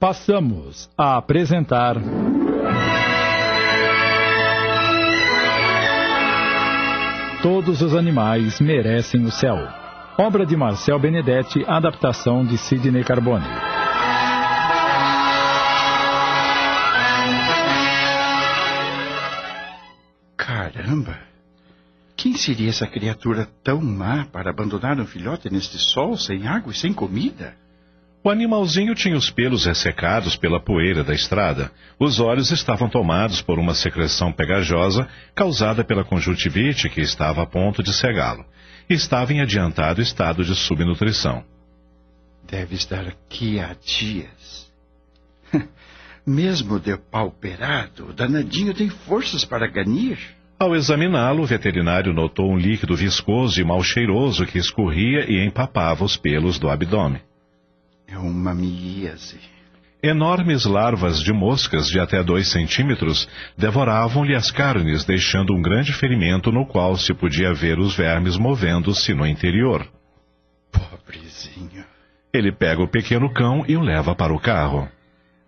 Passamos a apresentar. Todos os animais merecem o céu. Obra de Marcel Benedetti, adaptação de Sidney Carbone. Caramba! Quem seria essa criatura tão má para abandonar um filhote neste sol, sem água e sem comida? O animalzinho tinha os pelos ressecados pela poeira da estrada. Os olhos estavam tomados por uma secreção pegajosa causada pela conjuntivite que estava a ponto de cegá-lo. Estava em adiantado estado de subnutrição. Deve estar aqui há dias. Mesmo depauperado, o danadinho tem forças para ganir. Ao examiná-lo, o veterinário notou um líquido viscoso e mal cheiroso que escorria e empapava os pelos do abdômen. É uma miíase. Enormes larvas de moscas de até dois centímetros devoravam-lhe as carnes, deixando um grande ferimento no qual se podia ver os vermes movendo-se no interior. Pobrezinho. Ele pega o pequeno cão e o leva para o carro.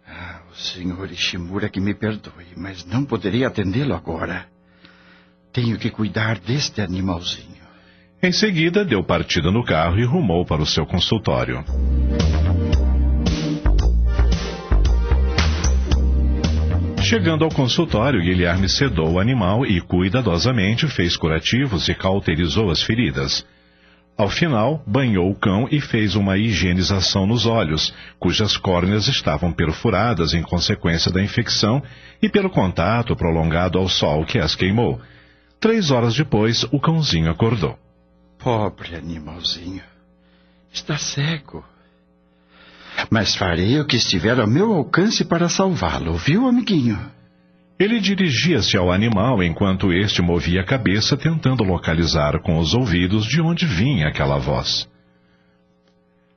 Ah, o senhor Ishimura que me perdoe, mas não poderei atendê-lo agora. Tenho que cuidar deste animalzinho. Em seguida, deu partida no carro e rumou para o seu consultório. Chegando ao consultório, Guilherme sedou o animal e cuidadosamente fez curativos e cauterizou as feridas. Ao final, banhou o cão e fez uma higienização nos olhos, cujas córneas estavam perfuradas em consequência da infecção e pelo contato prolongado ao sol que as queimou. Três horas depois, o cãozinho acordou. Pobre animalzinho. Está cego. Mas farei o que estiver ao meu alcance para salvá-lo, viu, amiguinho? Ele dirigia-se ao animal enquanto este movia a cabeça tentando localizar com os ouvidos de onde vinha aquela voz.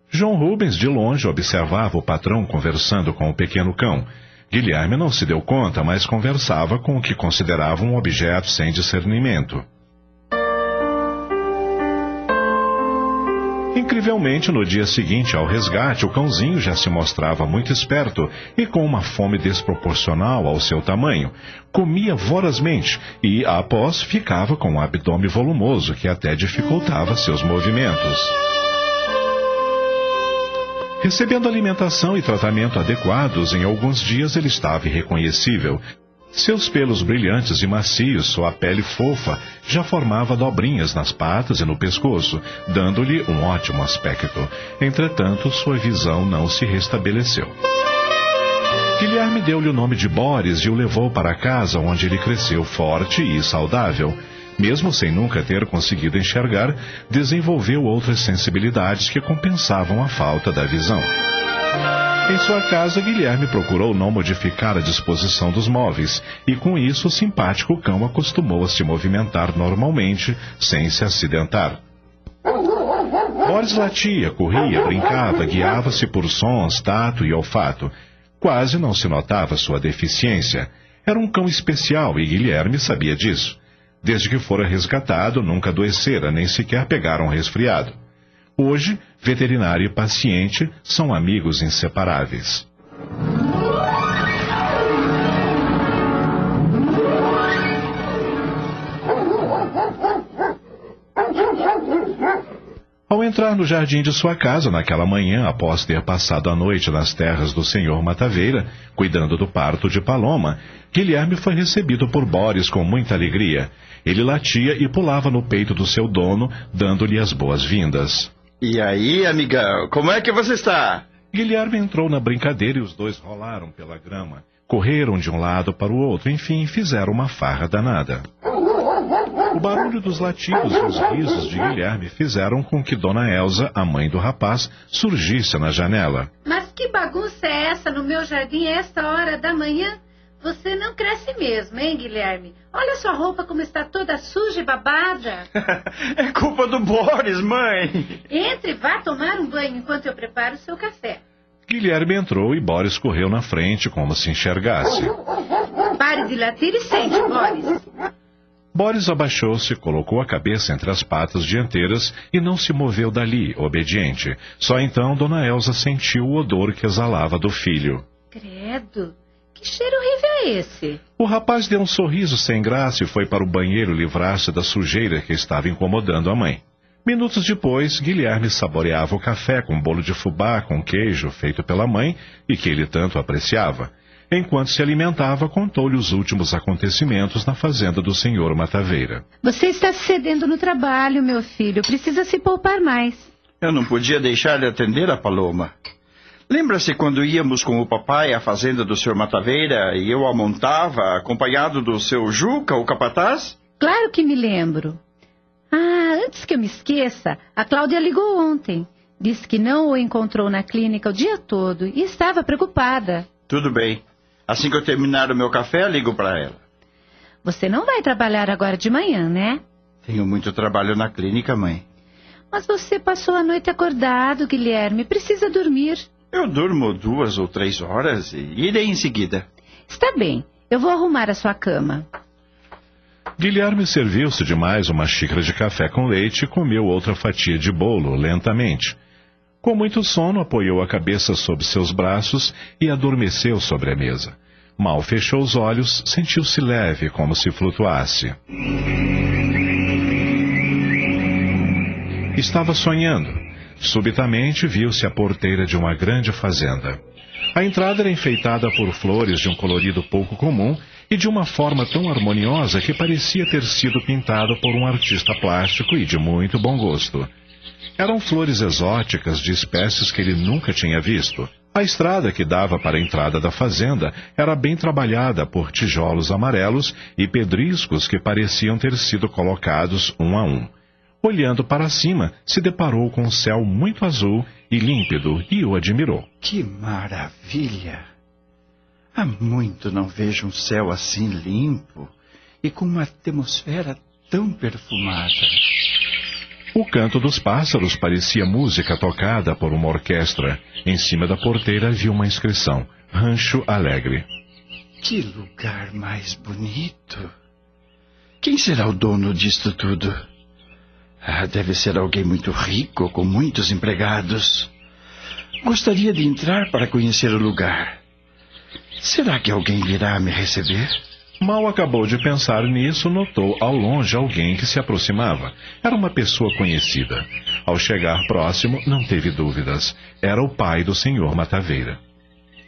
João Rubens, de longe, observava o patrão conversando com o pequeno cão, Guilherme não se deu conta, mas conversava com o que considerava um objeto sem discernimento. Incrivelmente, no dia seguinte ao resgate, o cãozinho já se mostrava muito esperto e com uma fome desproporcional ao seu tamanho. Comia vorazmente e, após, ficava com um abdômen volumoso que até dificultava seus movimentos. Recebendo alimentação e tratamento adequados, em alguns dias ele estava irreconhecível. Seus pelos brilhantes e macios, sua pele fofa, já formava dobrinhas nas patas e no pescoço, dando-lhe um ótimo aspecto. Entretanto, sua visão não se restabeleceu. Guilherme deu-lhe o nome de Boris e o levou para casa, onde ele cresceu forte e saudável mesmo sem nunca ter conseguido enxergar, desenvolveu outras sensibilidades que compensavam a falta da visão. Em sua casa, Guilherme procurou não modificar a disposição dos móveis, e com isso o simpático cão acostumou a se movimentar normalmente, sem se acidentar. Boris latia, corria, brincava, guiava-se por sons, tato e olfato. Quase não se notava sua deficiência. Era um cão especial e Guilherme sabia disso. Desde que fora resgatado, nunca adoecera, nem sequer pegaram um resfriado. Hoje, veterinário e paciente são amigos inseparáveis. Ao entrar no jardim de sua casa naquela manhã, após ter passado a noite nas terras do senhor Mataveira, cuidando do parto de Paloma, Guilherme foi recebido por Boris com muita alegria. Ele latia e pulava no peito do seu dono, dando-lhe as boas-vindas. E aí, amigão, como é que você está? Guilherme entrou na brincadeira e os dois rolaram pela grama. Correram de um lado para o outro, enfim, fizeram uma farra danada. O barulho dos latidos e os risos de Guilherme fizeram com que Dona Elsa, a mãe do rapaz, surgisse na janela. Mas que bagunça é essa no meu jardim a esta hora da manhã? Você não cresce mesmo, hein, Guilherme? Olha sua roupa como está toda suja e babada. é culpa do Boris, mãe. Entre e vá tomar um banho enquanto eu preparo o seu café. Guilherme entrou e Boris correu na frente como se enxergasse. Pare de latir e sente, Boris. Boris abaixou-se, colocou a cabeça entre as patas dianteiras e não se moveu dali, obediente. Só então Dona Elsa sentiu o odor que exalava do filho. Credo, que cheiro horrível é esse? O rapaz deu um sorriso sem graça e foi para o banheiro livrar-se da sujeira que estava incomodando a mãe. Minutos depois, Guilherme saboreava o café com bolo de fubá com queijo feito pela mãe e que ele tanto apreciava. Enquanto se alimentava, contou-lhe os últimos acontecimentos na fazenda do senhor Mataveira. Você está cedendo no trabalho, meu filho. Precisa se poupar mais. Eu não podia deixar de atender a Paloma. Lembra-se quando íamos com o papai à fazenda do senhor Mataveira e eu a montava, acompanhado do seu Juca, o capataz? Claro que me lembro. Ah, antes que eu me esqueça, a Cláudia ligou ontem. Disse que não o encontrou na clínica o dia todo e estava preocupada. Tudo bem. Assim que eu terminar o meu café, ligo para ela. Você não vai trabalhar agora de manhã, né? Tenho muito trabalho na clínica, mãe. Mas você passou a noite acordado, Guilherme. Precisa dormir. Eu durmo duas ou três horas e irei em seguida. Está bem. Eu vou arrumar a sua cama. Guilherme serviu-se de mais uma xícara de café com leite e comeu outra fatia de bolo lentamente. Com muito sono, apoiou a cabeça sob seus braços e adormeceu sobre a mesa. Mal fechou os olhos, sentiu-se leve, como se flutuasse. Estava sonhando. Subitamente viu-se a porteira de uma grande fazenda. A entrada era enfeitada por flores de um colorido pouco comum e de uma forma tão harmoniosa que parecia ter sido pintado por um artista plástico e de muito bom gosto. Eram flores exóticas de espécies que ele nunca tinha visto. A estrada que dava para a entrada da fazenda era bem trabalhada por tijolos amarelos e pedriscos que pareciam ter sido colocados um a um. Olhando para cima, se deparou com um céu muito azul e límpido e o admirou. Que maravilha! Há muito não vejo um céu assim limpo e com uma atmosfera tão perfumada. O canto dos pássaros parecia música tocada por uma orquestra. Em cima da porteira havia uma inscrição: Rancho Alegre. Que lugar mais bonito! Quem será o dono disto tudo? Ah, deve ser alguém muito rico, com muitos empregados. Gostaria de entrar para conhecer o lugar. Será que alguém virá me receber? Mal acabou de pensar nisso, notou ao longe alguém que se aproximava. Era uma pessoa conhecida. Ao chegar próximo, não teve dúvidas. Era o pai do senhor Mataveira.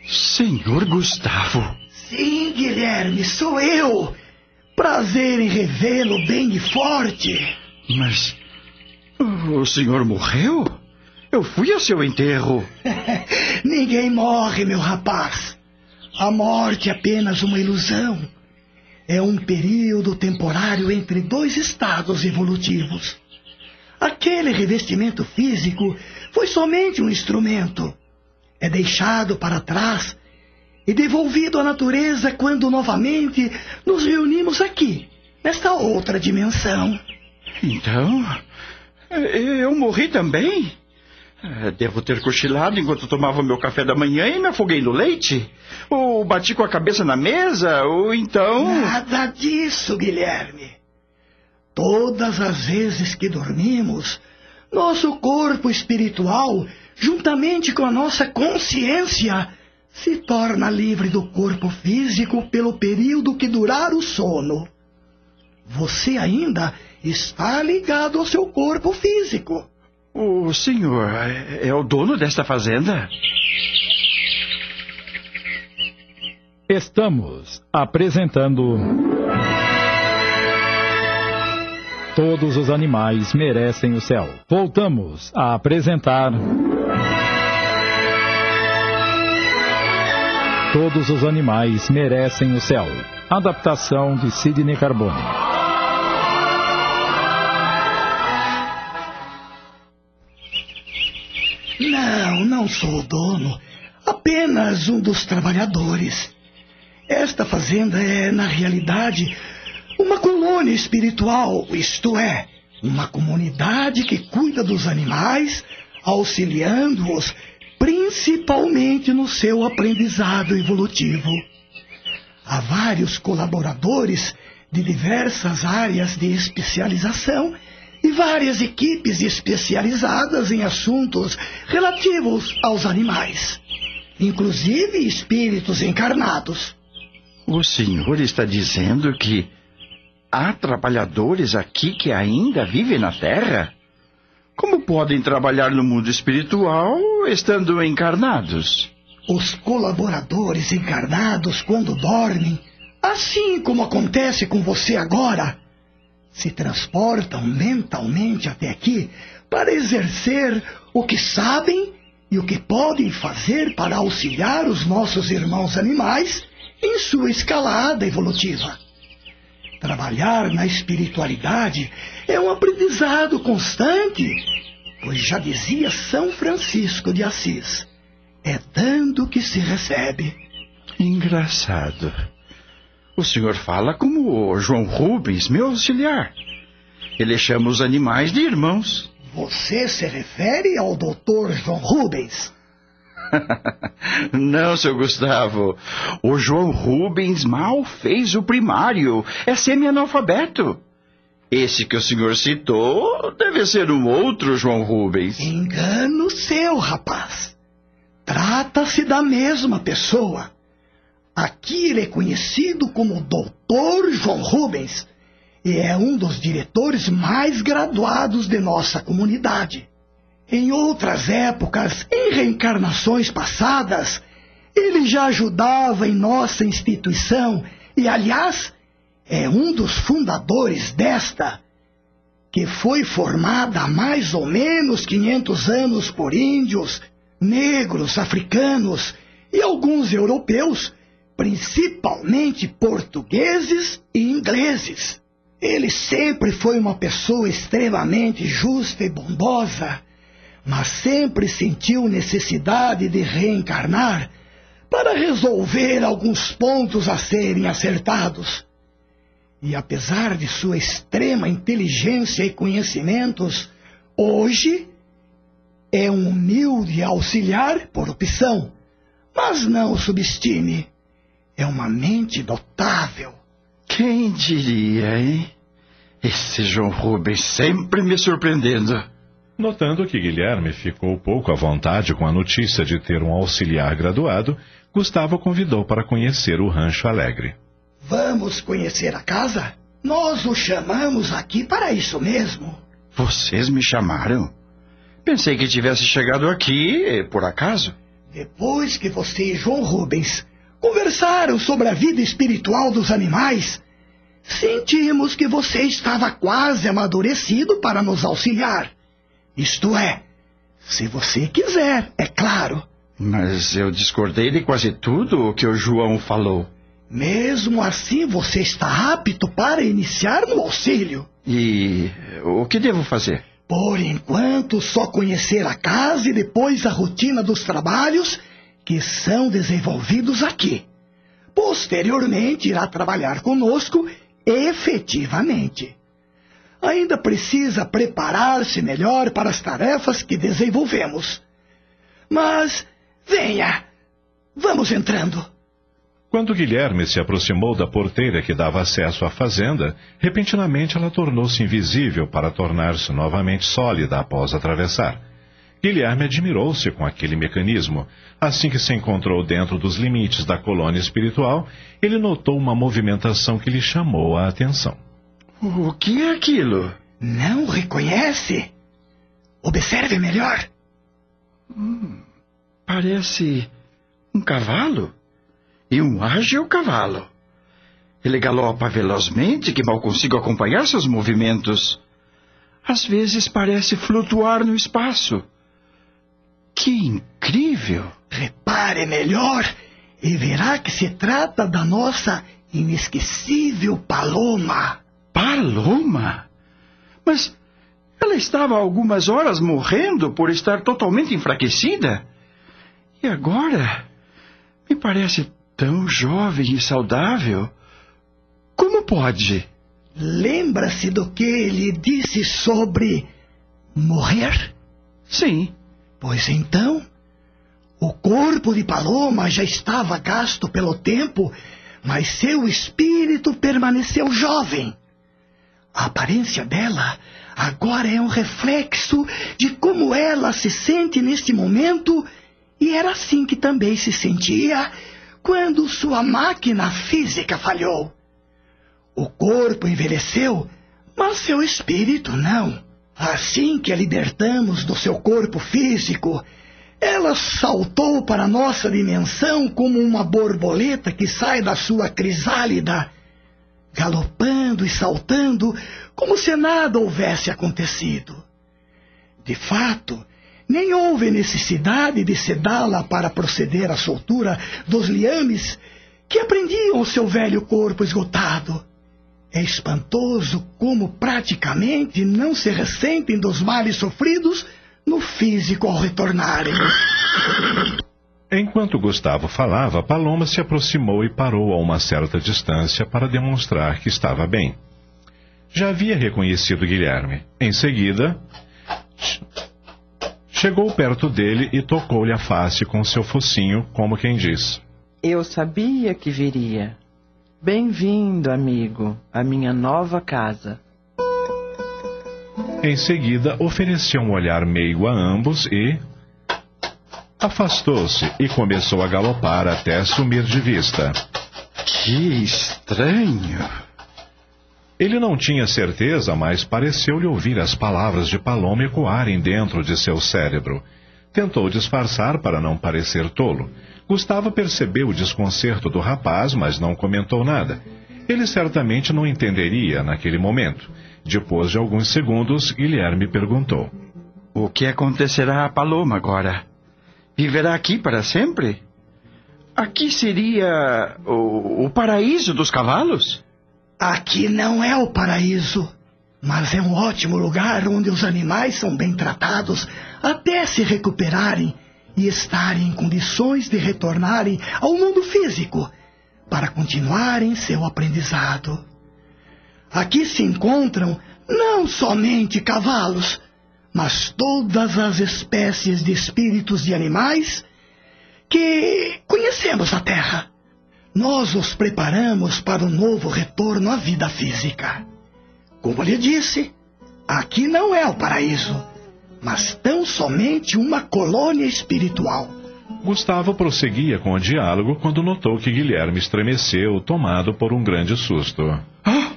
Senhor Gustavo. Sim, Guilherme, sou eu. Prazer em revê-lo bem e forte. Mas o senhor morreu? Eu fui ao seu enterro. Ninguém morre, meu rapaz. A morte é apenas uma ilusão é um período temporário entre dois estados evolutivos. Aquele revestimento físico foi somente um instrumento. É deixado para trás e devolvido à natureza quando novamente nos reunimos aqui, nesta outra dimensão. Então, eu morri também? É, devo ter cochilado enquanto tomava meu café da manhã e me afoguei no leite? Ou bati com a cabeça na mesa? Ou então. Nada disso, Guilherme. Todas as vezes que dormimos, nosso corpo espiritual, juntamente com a nossa consciência, se torna livre do corpo físico pelo período que durar o sono. Você ainda está ligado ao seu corpo físico. O senhor é, o dono desta fazenda? Estamos apresentando. Todos os animais merecem o céu. Voltamos a apresentar. Todos os animais merecem o céu. Adaptação de Sidney Carbone. Não, não sou o dono. Apenas um dos trabalhadores. Esta fazenda é, na realidade, uma colônia espiritual, isto é, uma comunidade que cuida dos animais, auxiliando-os principalmente no seu aprendizado evolutivo. Há vários colaboradores de diversas áreas de especialização várias equipes especializadas em assuntos relativos aos animais, inclusive espíritos encarnados. O senhor está dizendo que há trabalhadores aqui que ainda vivem na Terra? Como podem trabalhar no mundo espiritual estando encarnados? Os colaboradores encarnados, quando dormem, assim como acontece com você agora, se transportam mentalmente até aqui para exercer o que sabem e o que podem fazer para auxiliar os nossos irmãos animais em sua escalada evolutiva. Trabalhar na espiritualidade é um aprendizado constante, pois já dizia São Francisco de Assis: é dando que se recebe. Engraçado. O senhor fala como o João Rubens, meu auxiliar. Ele chama os animais de irmãos. Você se refere ao doutor João Rubens? Não, seu Gustavo. O João Rubens mal fez o primário. É semi-analfabeto. Esse que o senhor citou deve ser um outro João Rubens. Engano seu, rapaz. Trata-se da mesma pessoa. Aqui ele é conhecido como Doutor João Rubens e é um dos diretores mais graduados de nossa comunidade. Em outras épocas, em reencarnações passadas, ele já ajudava em nossa instituição e, aliás, é um dos fundadores desta, que foi formada há mais ou menos 500 anos por índios, negros, africanos e alguns europeus principalmente portugueses e ingleses. Ele sempre foi uma pessoa extremamente justa e bondosa, mas sempre sentiu necessidade de reencarnar para resolver alguns pontos a serem acertados. E apesar de sua extrema inteligência e conhecimentos, hoje é um humilde auxiliar por opção, mas não subestime é uma mente notável. Quem diria, hein? Esse João Rubens sempre me surpreendendo. Notando que Guilherme ficou pouco à vontade com a notícia de ter um auxiliar graduado, Gustavo convidou para conhecer o Rancho Alegre. Vamos conhecer a casa? Nós o chamamos aqui para isso mesmo. Vocês me chamaram? Pensei que tivesse chegado aqui por acaso. Depois que você e João Rubens conversaram sobre a vida espiritual dos animais, sentimos que você estava quase amadurecido para nos auxiliar. Isto é, se você quiser, é claro. Mas eu discordei de quase tudo o que o João falou. Mesmo assim, você está apto para iniciar no auxílio. E o que devo fazer? Por enquanto, só conhecer a casa e depois a rotina dos trabalhos que são desenvolvidos aqui. Posteriormente, irá trabalhar conosco efetivamente. Ainda precisa preparar-se melhor para as tarefas que desenvolvemos. Mas, venha, vamos entrando. Quando Guilherme se aproximou da porteira que dava acesso à fazenda, repentinamente ela tornou-se invisível para tornar-se novamente sólida após atravessar. Guilherme admirou-se com aquele mecanismo. Assim que se encontrou dentro dos limites da colônia espiritual, ele notou uma movimentação que lhe chamou a atenção. O que é aquilo? Não reconhece? Observe melhor. Hum, parece um cavalo. E um ágil cavalo. Ele galopa velozmente que mal consigo acompanhar seus movimentos. Às vezes parece flutuar no espaço. Que incrível! Repare melhor e verá que se trata da nossa inesquecível Paloma. Paloma? Mas ela estava há algumas horas morrendo por estar totalmente enfraquecida. E agora me parece tão jovem e saudável. Como pode? Lembra-se do que ele disse sobre morrer? Sim. Pois então, o corpo de Paloma já estava gasto pelo tempo, mas seu espírito permaneceu jovem. A aparência dela agora é um reflexo de como ela se sente neste momento, e era assim que também se sentia quando sua máquina física falhou. O corpo envelheceu, mas seu espírito não. Assim que a libertamos do seu corpo físico, ela saltou para nossa dimensão como uma borboleta que sai da sua crisálida, galopando e saltando como se nada houvesse acontecido. De fato, nem houve necessidade de sedá-la para proceder à soltura dos liames que aprendiam o seu velho corpo esgotado. É espantoso como praticamente não se ressentem dos males sofridos no físico ao retornarem. Enquanto Gustavo falava, Paloma se aproximou e parou a uma certa distância para demonstrar que estava bem. Já havia reconhecido Guilherme. Em seguida, chegou perto dele e tocou-lhe a face com seu focinho, como quem diz: Eu sabia que viria. Bem-vindo, amigo, à minha nova casa. Em seguida, ofereceu um olhar meigo a ambos e. Afastou-se e começou a galopar até sumir de vista. Que estranho! Ele não tinha certeza, mas pareceu-lhe ouvir as palavras de Paloma ecoarem dentro de seu cérebro. Tentou disfarçar para não parecer tolo. Gustavo percebeu o desconcerto do rapaz, mas não comentou nada. Ele certamente não entenderia naquele momento. Depois de alguns segundos, Guilherme perguntou: O que acontecerá a Paloma agora? Viverá aqui para sempre? Aqui seria o, o paraíso dos cavalos? Aqui não é o paraíso, mas é um ótimo lugar onde os animais são bem tratados até se recuperarem e estarem em condições de retornarem ao mundo físico para continuarem seu aprendizado. Aqui se encontram não somente cavalos, mas todas as espécies de espíritos de animais que conhecemos na Terra. Nós os preparamos para o novo retorno à vida física. Como lhe disse, aqui não é o paraíso mas tão somente uma colônia espiritual. Gustavo prosseguia com o diálogo quando notou que Guilherme estremeceu, tomado por um grande susto. Ah!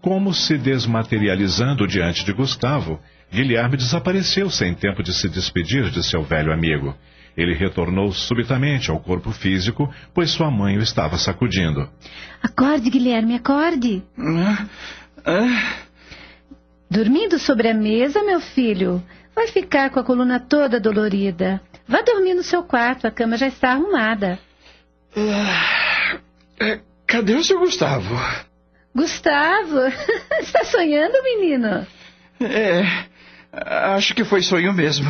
Como se desmaterializando diante de Gustavo, Guilherme desapareceu sem tempo de se despedir de seu velho amigo. Ele retornou subitamente ao corpo físico, pois sua mãe o estava sacudindo. Acorde, Guilherme, acorde. Ah, ah, Dormindo sobre a mesa, meu filho. Vai ficar com a coluna toda dolorida. Vá dormir no seu quarto, a cama já está arrumada. ah, é, cadê o seu Gustavo? Gustavo, está sonhando, menino? É, acho que foi sonho mesmo.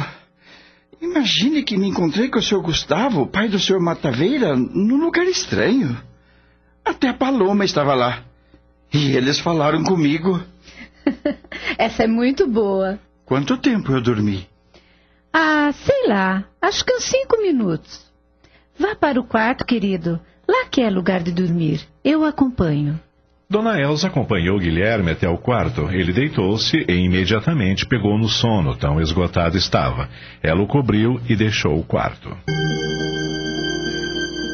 Imagine que me encontrei com o seu Gustavo, pai do senhor Mataveira, num lugar estranho. Até a Paloma estava lá. E eles falaram comigo. Essa é muito boa. Quanto tempo eu dormi? Ah, sei lá. Acho que uns cinco minutos. Vá para o quarto, querido. Lá que é lugar de dormir. Eu o acompanho. Dona Elsa acompanhou Guilherme até o quarto. Ele deitou-se e imediatamente pegou no sono, tão esgotado estava. Ela o cobriu e deixou o quarto.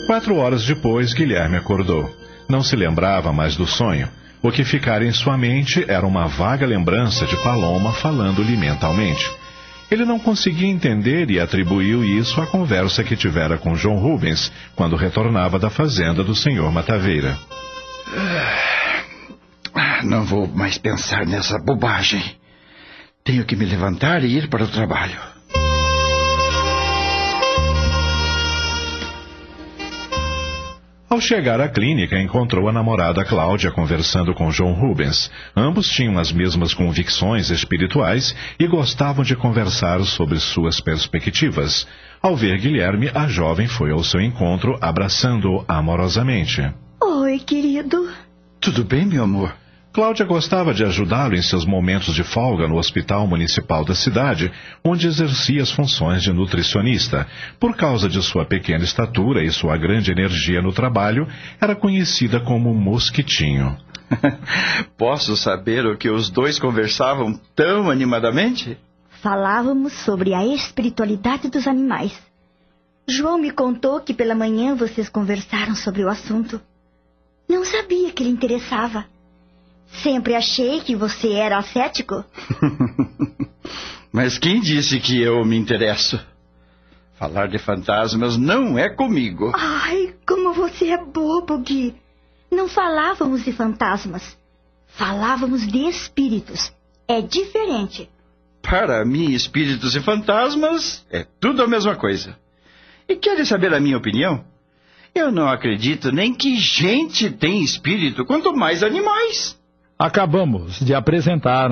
Quatro horas depois, Guilherme acordou. Não se lembrava mais do sonho. O que ficara em sua mente era uma vaga lembrança de Paloma falando-lhe mentalmente. Ele não conseguia entender e atribuiu isso à conversa que tivera com João Rubens quando retornava da fazenda do senhor Mataveira. Ah, Não vou mais pensar nessa bobagem. Tenho que me levantar e ir para o trabalho. Ao chegar à clínica, encontrou a namorada Cláudia conversando com João Rubens. Ambos tinham as mesmas convicções espirituais e gostavam de conversar sobre suas perspectivas. Ao ver Guilherme, a jovem foi ao seu encontro, abraçando-o amorosamente. Oi, querido. Tudo bem, meu amor? Cláudia gostava de ajudá-lo em seus momentos de folga no Hospital Municipal da cidade, onde exercia as funções de nutricionista. Por causa de sua pequena estatura e sua grande energia no trabalho, era conhecida como Mosquitinho. Posso saber o que os dois conversavam tão animadamente? Falávamos sobre a espiritualidade dos animais. João me contou que pela manhã vocês conversaram sobre o assunto. Não sabia que lhe interessava. Sempre achei que você era cético. Mas quem disse que eu me interesso? Falar de fantasmas não é comigo. Ai, como você é bobo, Gui. Não falávamos de fantasmas. Falávamos de espíritos. É diferente. Para mim, espíritos e fantasmas é tudo a mesma coisa. E quer saber a minha opinião? Eu não acredito nem que gente tem espírito, quanto mais animais. Acabamos de apresentar.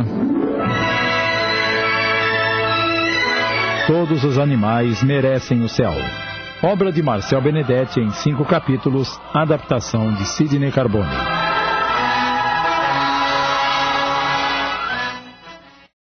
Todos os animais merecem o céu. Obra de Marcel Benedetti em cinco capítulos, adaptação de Sidney Carbone.